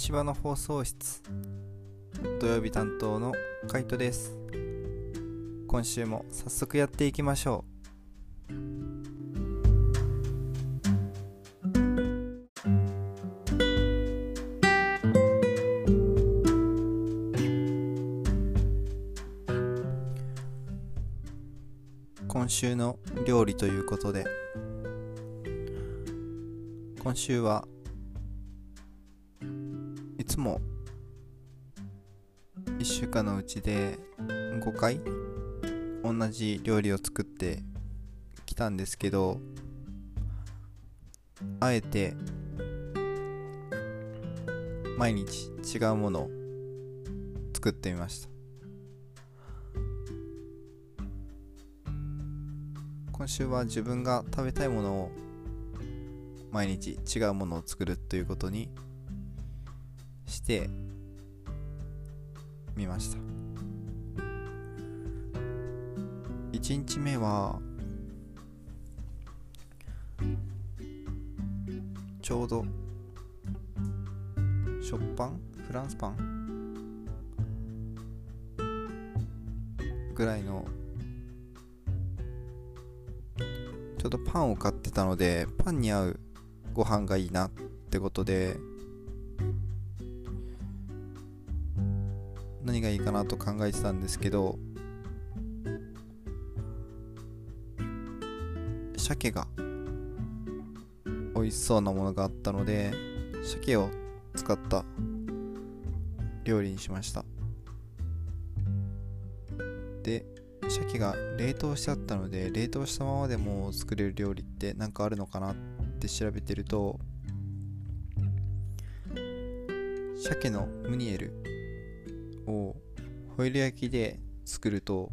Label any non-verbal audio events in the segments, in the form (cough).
芝の放送室。土曜日担当のカイトです。今週も早速やっていきましょう。今週の料理ということで。今週は間のうちで5回同じ料理を作ってきたんですけどあえて毎日違うものを作ってみました。今週は自分が食べたいものを毎日違うものを作るということにしてみました。1日目はちょうど食パンフランスパンぐらいのちょうどパンを買ってたのでパンに合うご飯がいいなってことで何がいいかなと考えてたんですけど鮭が美味しそうなものがあったので鮭を使った料理にしました。で鮭が冷凍してあったので冷凍したままでも作れる料理って何かあるのかなって調べてると鮭のムニエルをホイル焼きで作ると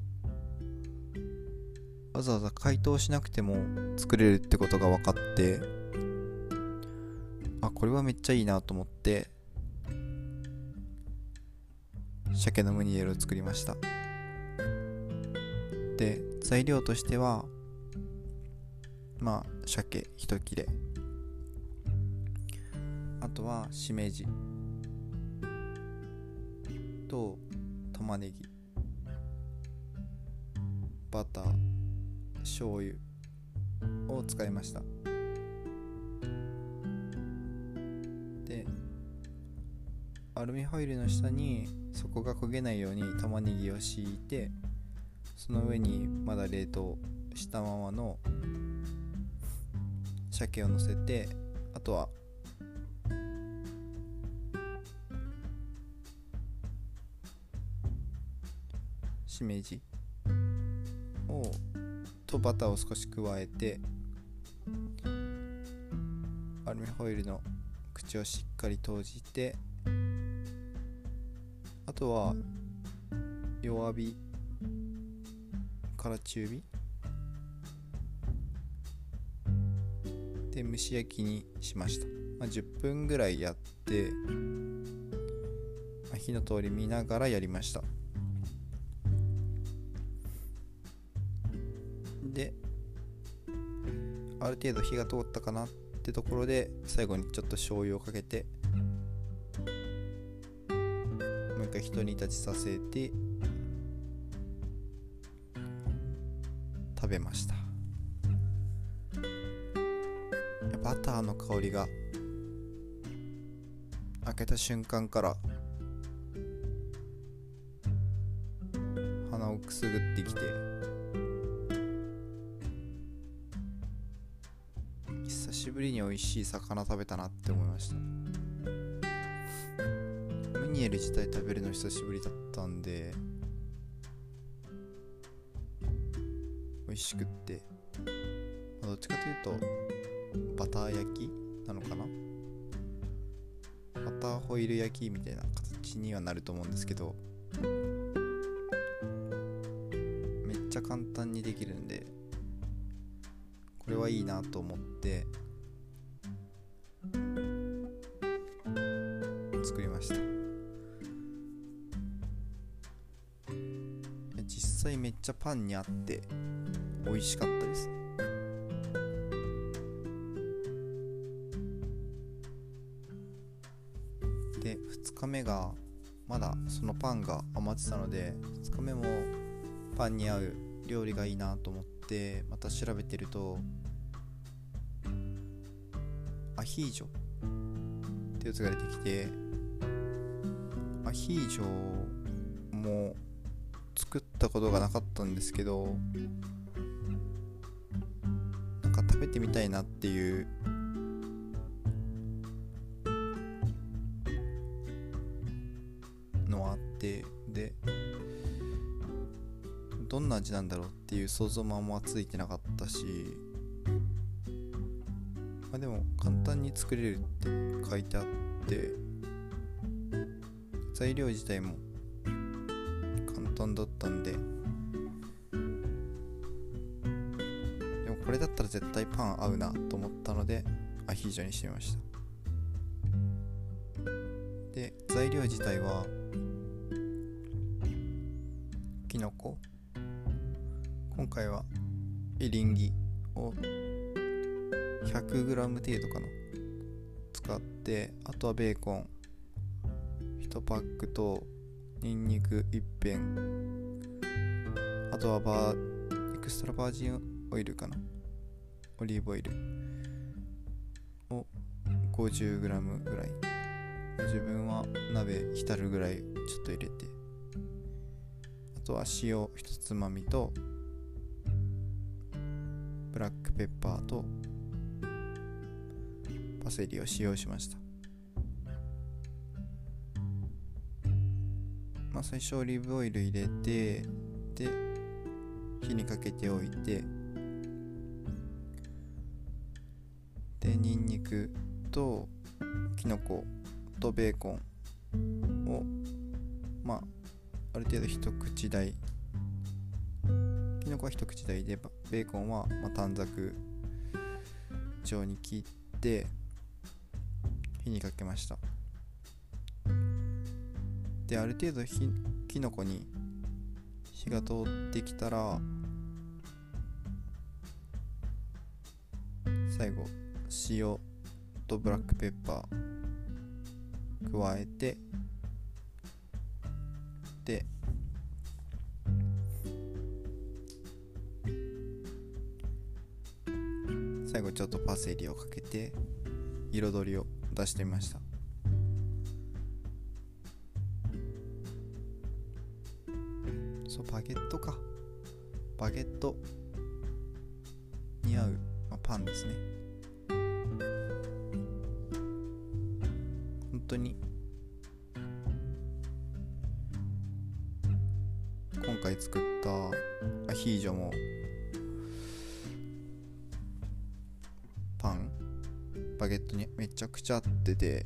わざわざ解凍しなくても作れるってことが分かってあこれはめっちゃいいなと思って鮭のムニエルを作りました。で材料としてはまあ鮭一切れ。あとはしめじ。と玉ねぎバター醤油を使いました。でアルミホイルの下に底が焦げないように玉ねぎを敷いてその上にまだ冷凍したままの鮭を乗せてあとはしめじをとバターを少し加えてアルミホイルの口をしっかり閉じてあとは弱火から中火。で蒸し焼きにしました、まあ、10分ぐらいやって、まあ、火の通り見ながらやりました。程度火が通ったかなってところで最後にちょっと醤油をかけてもう一回ひと煮立ちさせて食べました。バターの香りが開けた瞬間から鼻をくすぐってきて味しい魚食べたなって思いました。ムニエル自体食べるの久しぶりだったんで美味しくって。どっちかというとバター焼きなのかな？バターホイル焼きみたいな形にはなると思うんですけどめっちゃ簡単にできるんでこれはいいなと思ってちゃパンにあって美味しかったです。で2日目がまだそのパンが余ってたので2日目もパンに合う料理がいいなと思ってまた調べてるとアヒージョってやつが出てきてアヒージョもったことがなかったんですけどなんか食べてみたいなっていうのはあってでどんな味なんだろうっていう想像もあんまついてなかったしまあでも簡単に作れるって書いてあって材料自体も簡単だったんで。でもこれだったら絶対パン合うなと思ったのでアヒージョにしてみました。で材料自体はきのこ今回はエリンギを 100g 程度かな。使ってあとはベーコン。1パックとニンニク1片。あとはバーエクストラバージンオイルかな。オリーブオイル。を 50g ぐらい。自分は鍋浸るぐらいちょっと入れて。あとは塩一つまみとブラックペッパーとパセリを使用しました。まあ最初オリーブオイル入れてで火にかけておいてでニンニクときのことベーコンをまあある程度一口大きのこは一口大でベーコンはま短冊状に切って火にかけました。である程度ひきのこに火が通ってきたら最後塩とブラックペッパー加えてで最後ちょっとパセリをかけて彩りを出してみました。ゲットか。バゲット。に合う、まあ、パンですね。本当に。今回作ったアヒージョも。パン。バゲットにめちゃくちゃ合ってて。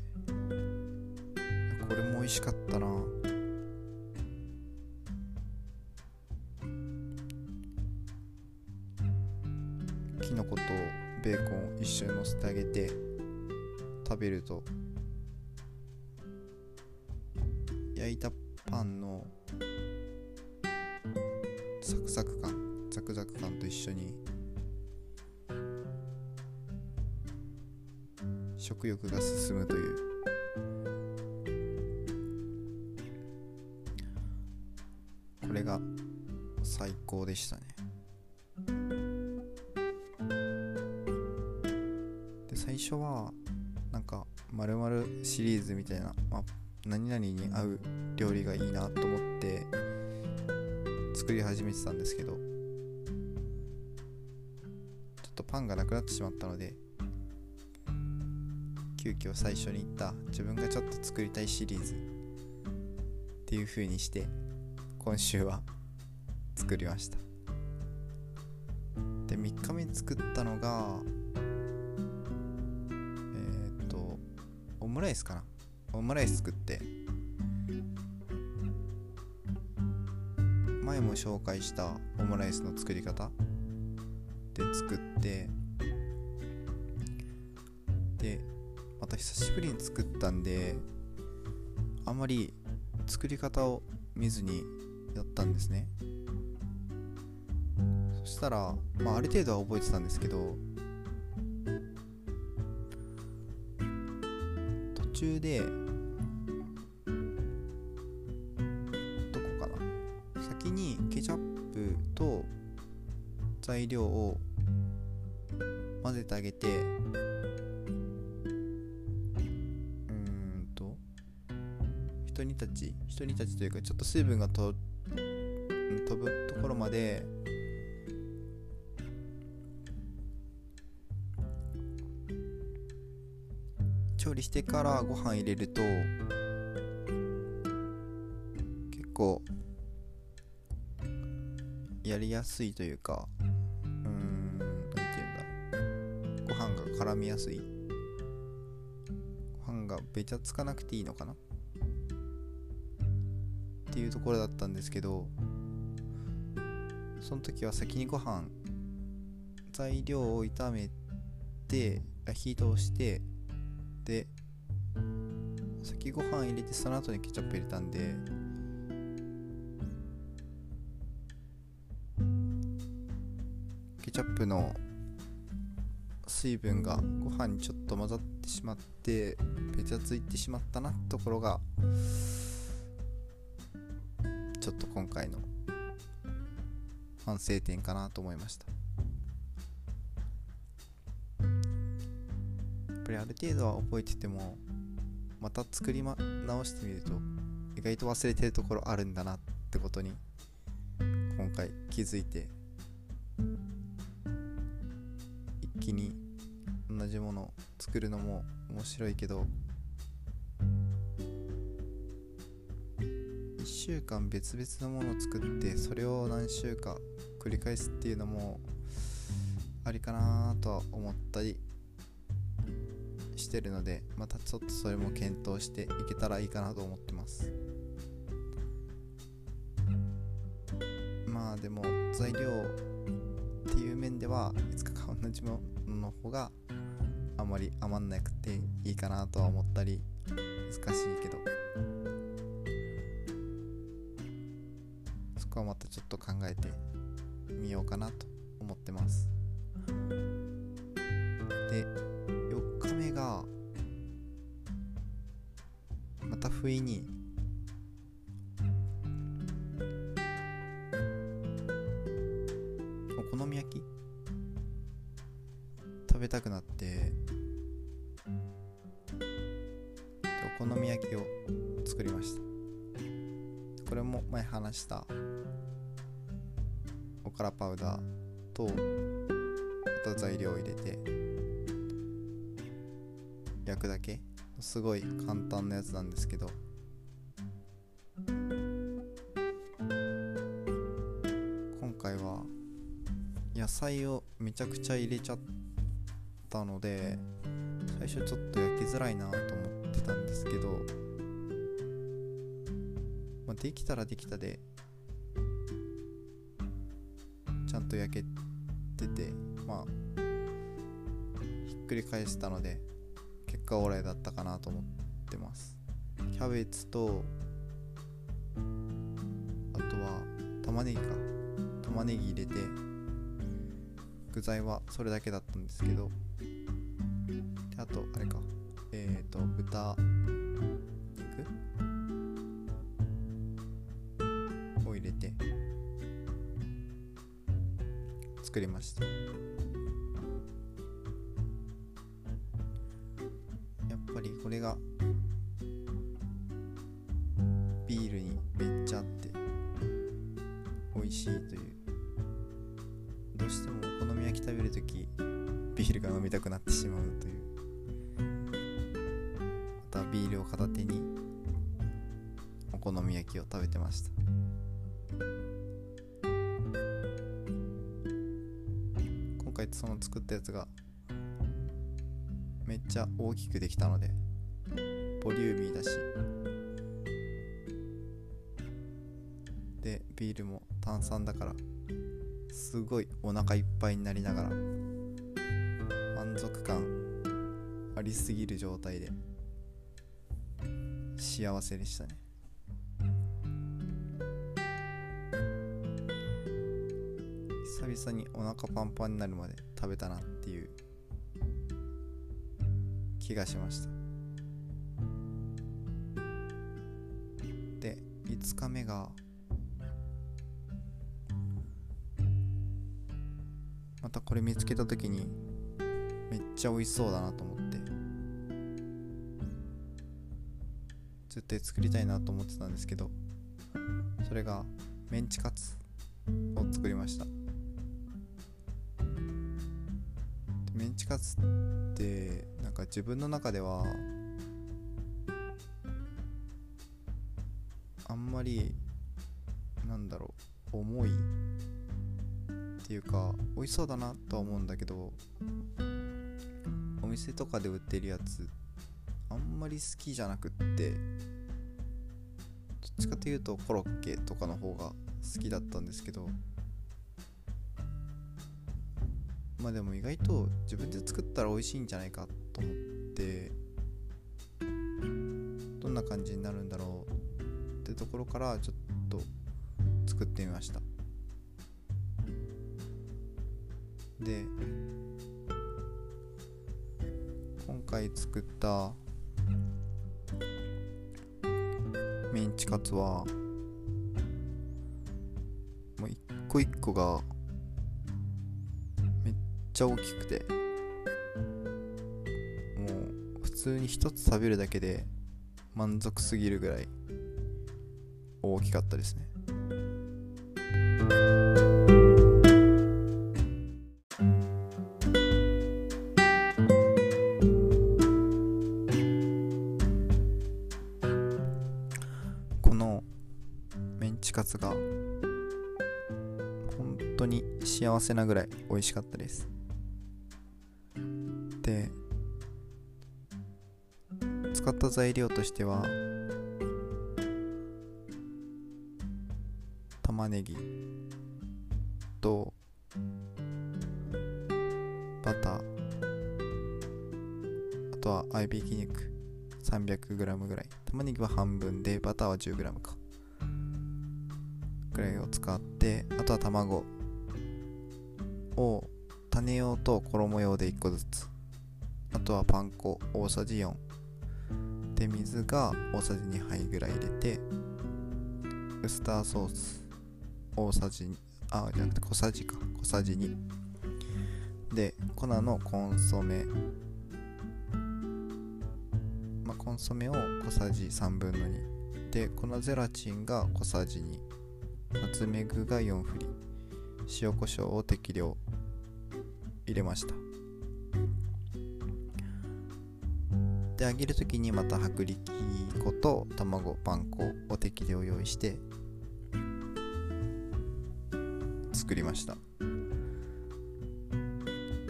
最高でしたね。で最初はなんかまるまるシリーズみたいな、まあ、何々に合う料理がいいなと思って作り始めてたんですけどちょっとパンがなくなってしまったので急遽最初に言った自分がちょっと作りたいシリーズっていう風にして今週は作りました。で3日目に作ったのがえっ、とオムライスかな。オムライス作って前も紹介したオムライスの作り方で作ってでまた久しぶりに作ったんであんまり作り方を見ずにやったんですね。したら、まあ、ある程度は覚えてたんですけど途中でどこかな？先にケチャップと材料を混ぜてあげてうんとひと煮立ちひと煮立ちというかちょっと水分がと飛ぶところまで調理してからご飯入れると結構やりやすいというかうーんなんていうんだ。ご飯が絡みやすい。ご飯がべちゃつかなくていいのかな。っていうところだったんですけどその時は先にご飯材料を炒めて火通してで先ご飯入れてその後にケチャップ入れたんでケチャップの水分がご飯にちょっと混ざってしまってべちゃついてしまったなところがちょっと今回の反省点かなと思いました。ぱりある程度は覚えててもまた作り、ま、直してみると意外と忘れてるところあるんだなってことに今回気づいて一気に同じもの作るのも面白いけど1週間別々のものを作ってそれを何週か繰り返すっていうのもありかなとは思ったりしてるのでまたちょっとそれも検討していけたらいいかなと思ってます。まあでも材料っていう面ではいつかか同じものの方があまり余んなくていいかなとは思ったり難しいけど。そこはまたちょっと考えてみようかなと思ってます。でますごい簡単なやつなんですけど。今回は野菜をめちゃくちゃ入れちゃったので最初ちょっと焼きづらいなと思ってたんですけど、まあ、できたらできたでちゃんと焼けててまあひっくり返したので果オーライだったかなと思ってます。キャベツとあとは玉ねぎか。玉ねぎ入れて具材はそれだけだったんですけど。であとあれか。えっ、ー、と豚肉を入れて作りました。好み焼きを食べてました。今回その作ったやつがめっちゃ大きくできたのでボリューミーだしでビールも炭酸だからすごいお腹いっぱいになりながら満足感ありすぎる状態で幸せでしたね。々にお腹パンパンになるまで食べたなっていう気がしました。で5日目がまたこれ見つけた時にめっちゃ美味しそうだなと思って絶対作りたいなと思ってたんですけどそれがメンチカツを作りました。メンチカツってなんか自分の中ではあんまりなんだろう重いっていうか美味しそうだなとは思うんだけどお店とかで売ってるやつあんまり好きじゃなくってどっちかというとコロッケとかの方が好きだったんですけどまあでも意外と自分で作ったら美味しいんじゃないかと思ってどんな感じになるんだろうってところからちょっと作ってみました。で今回作ったメンチカツはもう一個一個がちゃ大きくて。もう普通に一つ食べるだけで満足すぎるぐらい大きかったですね。このメンチカツが本当に幸せなぐらい美味しかったです。った材料としては玉ねぎとバターあとは合いびき肉 300g ぐらい。玉ねぎは半分でバターは 10g か。ぐらいを使ってあとは卵を種用と衣用で1個ずつ。あとはパン粉大さじ4で水が大さじ2杯ぐらい入れてウスターソース大さじあじゃなくて小さじか。小さじ2で粉のコンソメ。まあコンソメを小さじ3分の2で粉ゼラチンが小さじ2ナツメグが4振り。塩コショウを適量入れました。で揚げる時にまた薄力粉と卵パン粉を適量用意して作りました。い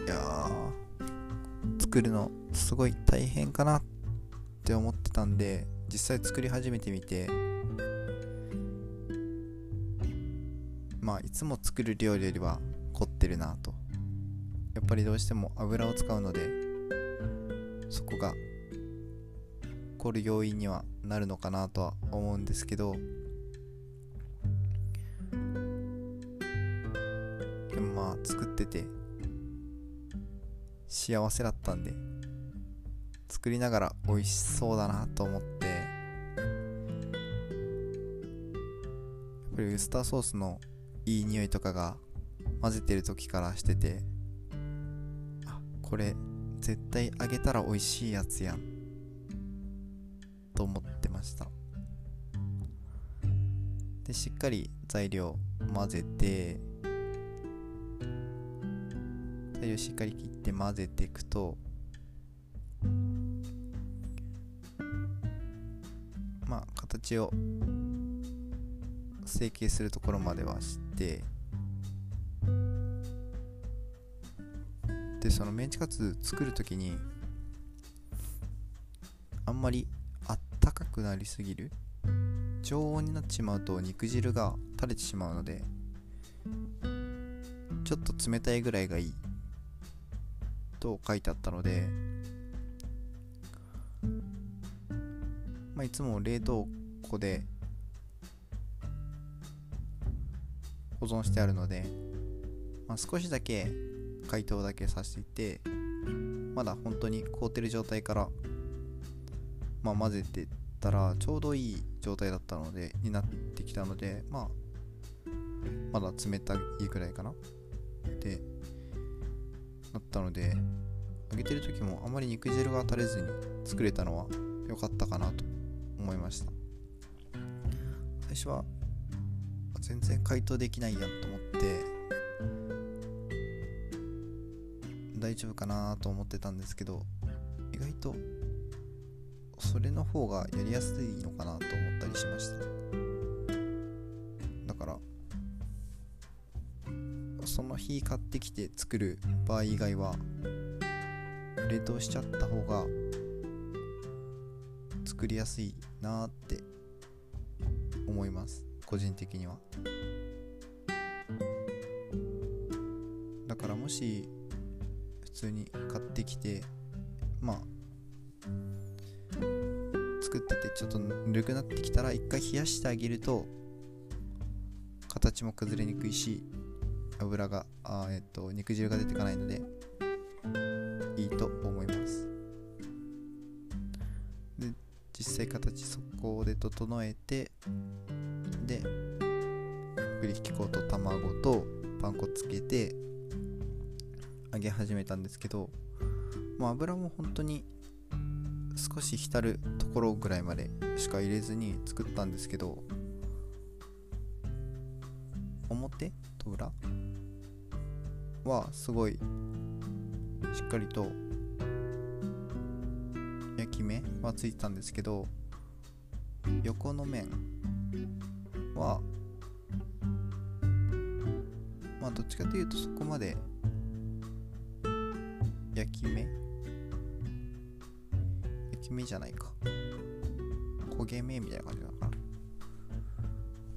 やー作るのすごい大変かなって思ってたんで実際作り始めてみてまあいつも作る料理よりは凝ってるなと。やっぱりどうしても油を使うのでそこが凝る要因にはなるのかなとは思うんですけどでもまあ作ってて幸せだったんで作りながら美味しそうだなと思ってやっぱりウスターソースのいい匂いとかが混ぜてる時からしててあこれ絶対揚げたら美味しいやつやんと思ってました。でしっかり材料混ぜて材料しっかり切って混ぜていくとまあ形を成形するところまではしてでそのメンチカツ作る時にあんまりくなりすぎる。常温になってしまうと肉汁が垂れてしまうのでちょっと冷たいぐらいがいい。と書いてあったのでまあいつも冷凍庫で保存してあるので、まあ、少しだけ解凍だけさせていてまだ本当に凍ってる状態から、まあ、混ぜてったらちょうどいい状態だったのでになってきたのでまあまだ冷たいぐらいかな。でだったので揚げてる時もあまり肉汁が垂れずに作れたのは良かったかなと思いました。最初は全然解凍できないやんと思って大丈夫かなと思ってたんですけど意外とそれの方がやりやすいのかなと思ったりしました。だからその日買ってきて作る場合以外は冷凍しちゃった方が作りやすいなって思います。個人的には。だからもし普通に買ってきてまあちょっとぬるくなってきたら一回冷やしてあげると形も崩れにくいし油があえっと肉汁が出てかないのでいいと思います。で実際形そこで整えてで栗ひき粉と卵とパン粉つけて揚げ始めたんですけどもう油も本当に少し浸るところぐらいまでしか入れずに作ったんですけど表？と裏はすごいしっかりと焼き目はついてたんですけど横の面はまあどっちかというとそこまで焼き目目じゃないか。焦げ目みたいな感じなのか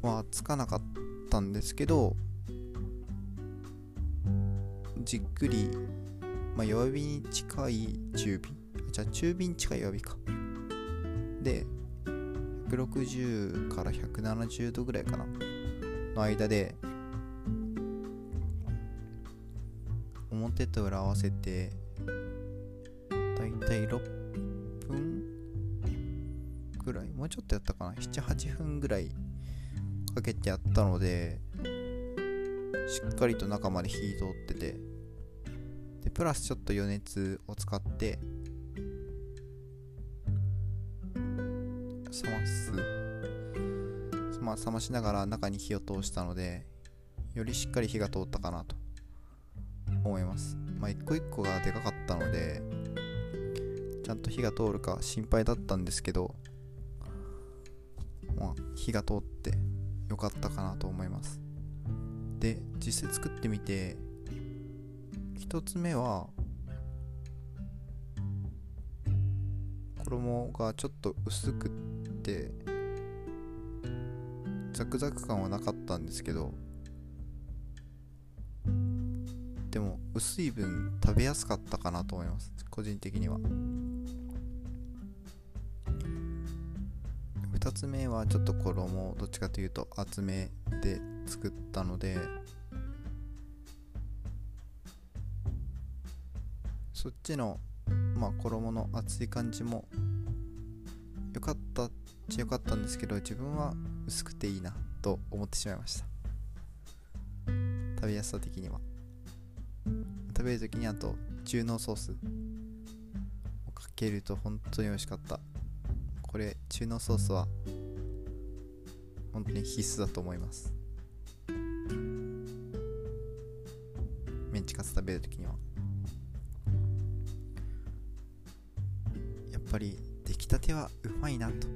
な。はつかなかったんですけどじっくり、まあ、弱火に近い中火。じゃあ中火に近い弱火か。で160から170度ぐらいかな。の間で表と裏合わせてだいたい6もうちょっとやったかな。78分ぐらいかけてやったのでしっかりと中まで火通っててでプラスちょっと余熱を使って冷ます。まあ冷ましながら中に火を通したのでよりしっかり火が通ったかなと思います。まあ一個一個がでかかったのでちゃんと火が通るか心配だったんですけど火が通ってよかったかなと思います。で実際作ってみて1つ目は衣がちょっと薄くってザクザク感はなかったんですけどでも薄い分食べやすかったかなと思います。個人的には。2つ目はちょっと衣をどっちかというと厚めで作ったのでそっちのまあ衣の厚い感じも良かったっちゃ良かったんですけど自分は薄くていいなと思ってしまいました。食べやすさ的には。食べる時にあと中濃ソースをかけると本当に美味しかった。これ中濃ソースは本当に必須だと思います。メンチカツ食べる時には。やっぱり出来たてはうまいなと、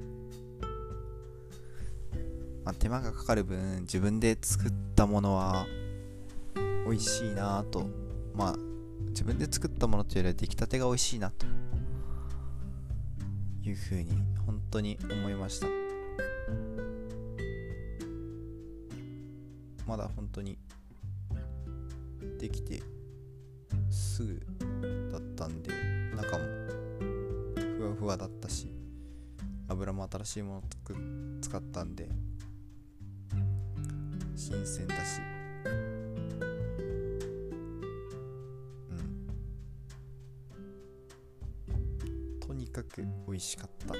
まあ、手間がかかる分自分で作ったものは美味しいなと。まあ自分で作ったものというよりは出来たてが美味しいなと。いうふうに当に思いました。まだ本当にできてすぐだったんで中もふわふわだったし油も新しいものを使ったんで新鮮だし。うん。とにかく美味しかった、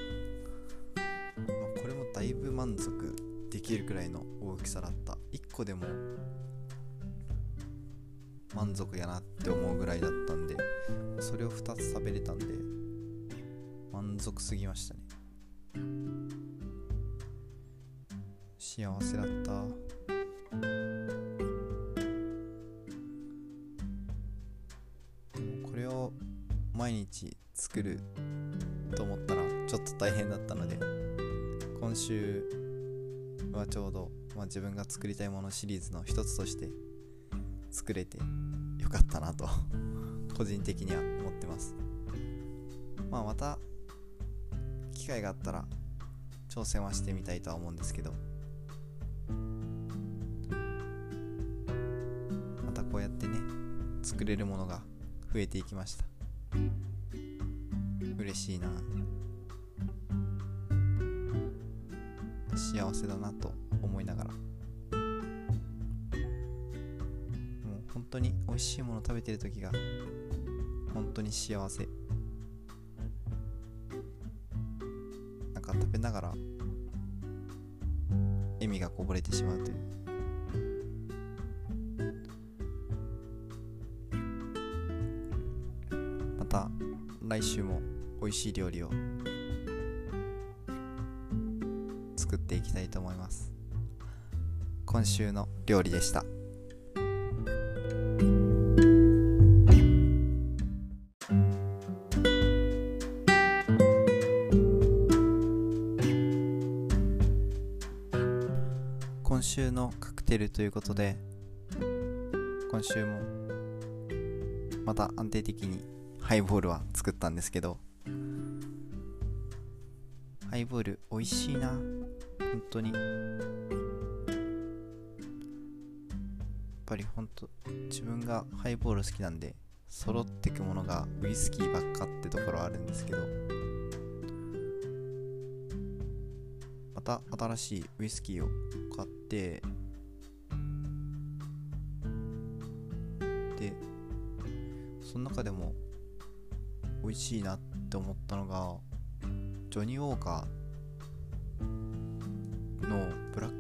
満足できるくらいの大きさだった。1個でも満足やなって思うぐらいだったんでそれを2つ食べれたんで満足すぎましたね。幸せだった。でもこれを毎日作ると思ったらちょっと大変だったので今週はちょうど、まあ、自分が作りたいものシリーズの一つとして作れてよかったなと (laughs) 個人的には思ってます。まあまた機会があったら挑戦はしてみたいとは思うんですけどまたこうやってね作れるものが増えていきました。嬉しいな。幸せだなと思いながら。もう本当に美味しいもの食べてる時が本当に幸せ。なんか食べながら笑みがこぼれてしまうという。また来週も美味しい料理を作っていきたいと思います。今週の料理でした。今週のカクテルということで今週もまた安定的にハイボールは作ったんですけどハイボール美味しいな。本当に。やっぱり本当自分がハイボール好きなんで揃ってくものがウイスキーばっかってところあるんですけどまた新しいウイスキーを買ってでその中でも美味しいなって思ったのがジョニー・ウォーカー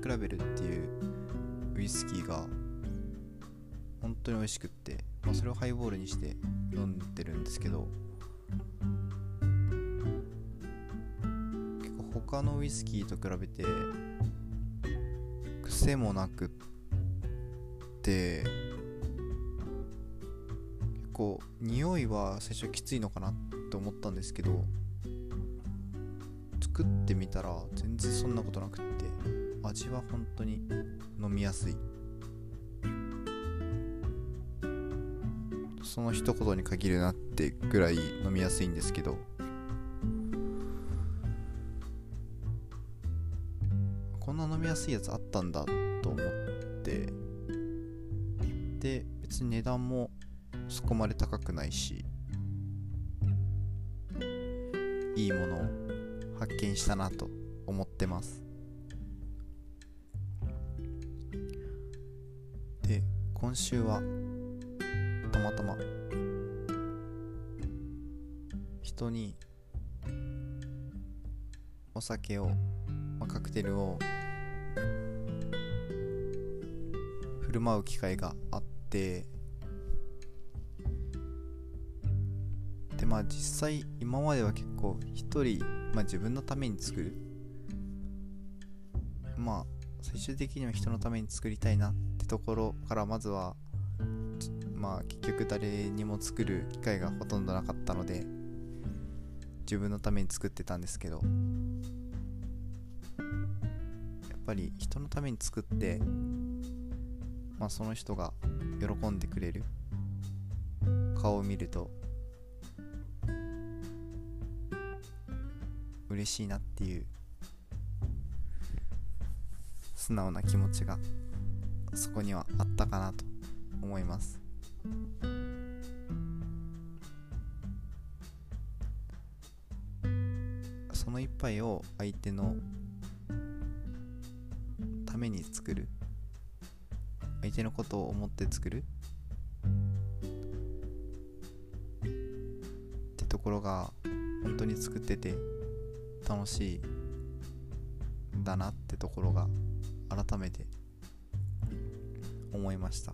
ックラベルっていうウイスキーが本当に美味しくって、まあ、それをハイボールにして飲んでるんですけど結構他のウイスキーと比べて癖もなくって結構匂いは最初きついのかなって思ったんですけど作ってみたら全然そんなことなくって。味は本当に飲みやすい。その一言に限るなってぐらい飲みやすいんですけど。こんな飲みやすいやつあったんだと思って。で別に値段もそこまで高くないし。いいものを発見したなと思ってます。今週はたまたま人にお酒を、まあ、カクテルを振る舞う機会があってでまあ実際今までは結構一人、まあ、自分のために作る。まあ最終的には人のために作りたいなってところからまずはまあ結局誰にも作る機会がほとんどなかったので自分のために作ってたんですけどやっぱり人のために作ってまあその人が喜んでくれる顔を見ると嬉しいなっていう素直な気持ちがそこにはあったかなと思います。その一杯を相手のために作る。相手のことを思って作る。ってところが本当に作ってて楽しいんだなってところが改めて思いました。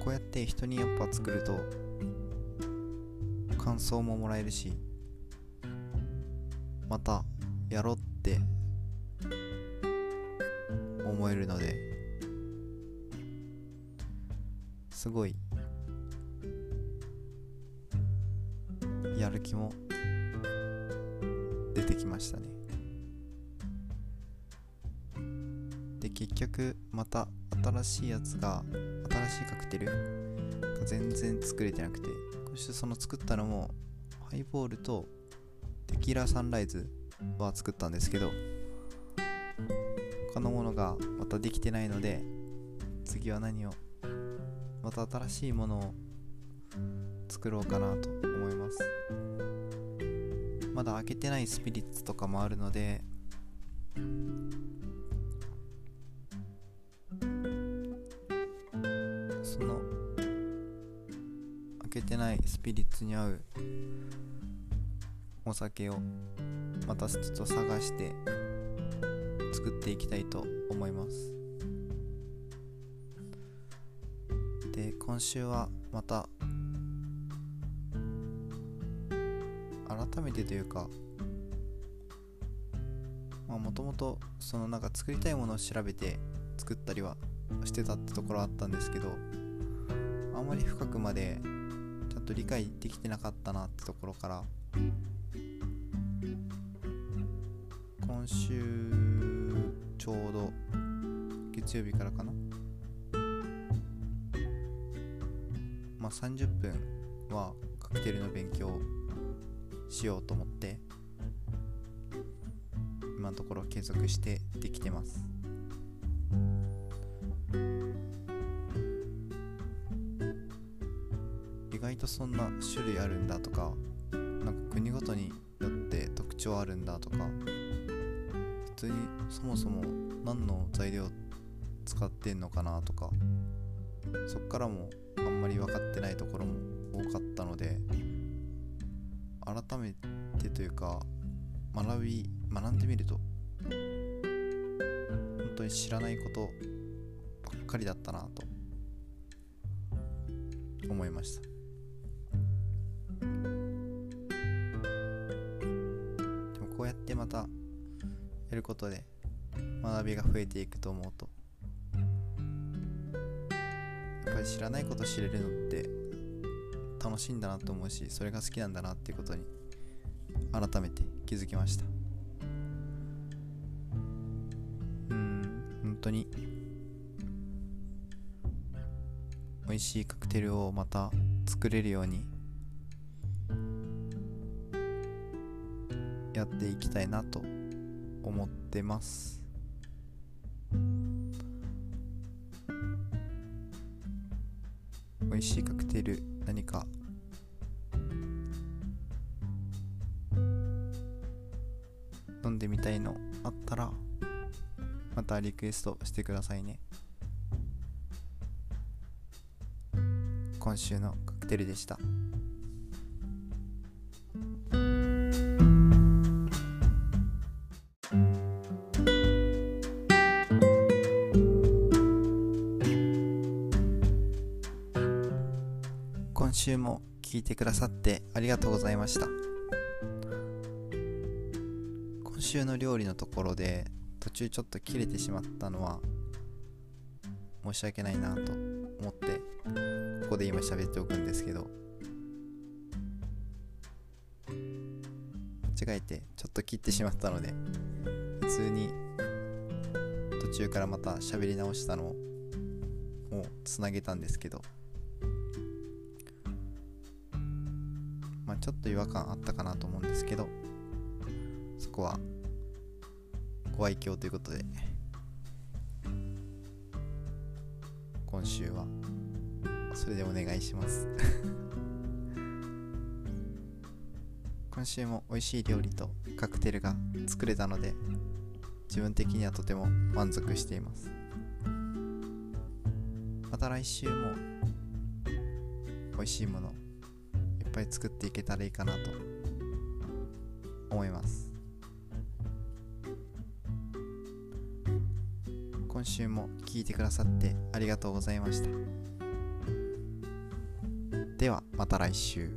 こうやって人にやっぱ作ると感想ももらえるしまたしいやつが新しいカクテル？が全然作れてなくて。そしてその作ったのもハイボールとテキーラサンライズは作ったんですけど他のものがまたできてないので次は何をまた新しいものを作ろうかなと思います。まだ開けてないスピリッツとかもあるのでスピリッツに合うお酒をまたちょっと探して作っていきたいと思います。で今週はまた改めてというかまあもともとそのなんか作りたいものを調べて作ったりはしてたってところあったんですけどあんまり深くまでと理解できてなかったなってところから今週ちょうど月曜日からかな。まあ30分はカクテルの勉強しようと思って今のところ継続してできてます。とそんな種類あるんだとかなんか国ごとによって特徴あるんだとか普通にそもそも何の材料使ってんのかなとかそっからもあんまり分かってないところも多かったので改めてというか学び学んでみると本当に知らないことばっかりだったなと思いました。またやることで学びが増えていくと思うと。やっぱり知らないこと知れるのって楽しいんだなと思うしそれが好きなんだなっていうことに改めて気づきました。うん本当に美味しいカクテルをまた作れるようにやっていきたいなと思ってます。美味しいカクテル何か？飲んでみたいのあったらまたリクエストしてくださいね。今週のカクテルでした。てくださってありがとうございました。今週の料理のところで途中ちょっと切れてしまったのは申し訳ないなと思ってここで今喋っておくんですけど間違えてちょっと切ってしまったので普通に途中からまた喋り直したのをつなげたんですけどちょっと違和感あったかなと思うんですけどそこはご愛嬌ということで今週はそれでお願いします。(laughs) 今週も美味しい料理とカクテルが作れたので自分的にはとても満足しています。また来週も美味しいものっぱい作っていけたらいいかなと思います。今週も聞いてくださってありがとうございました。ではまた来週。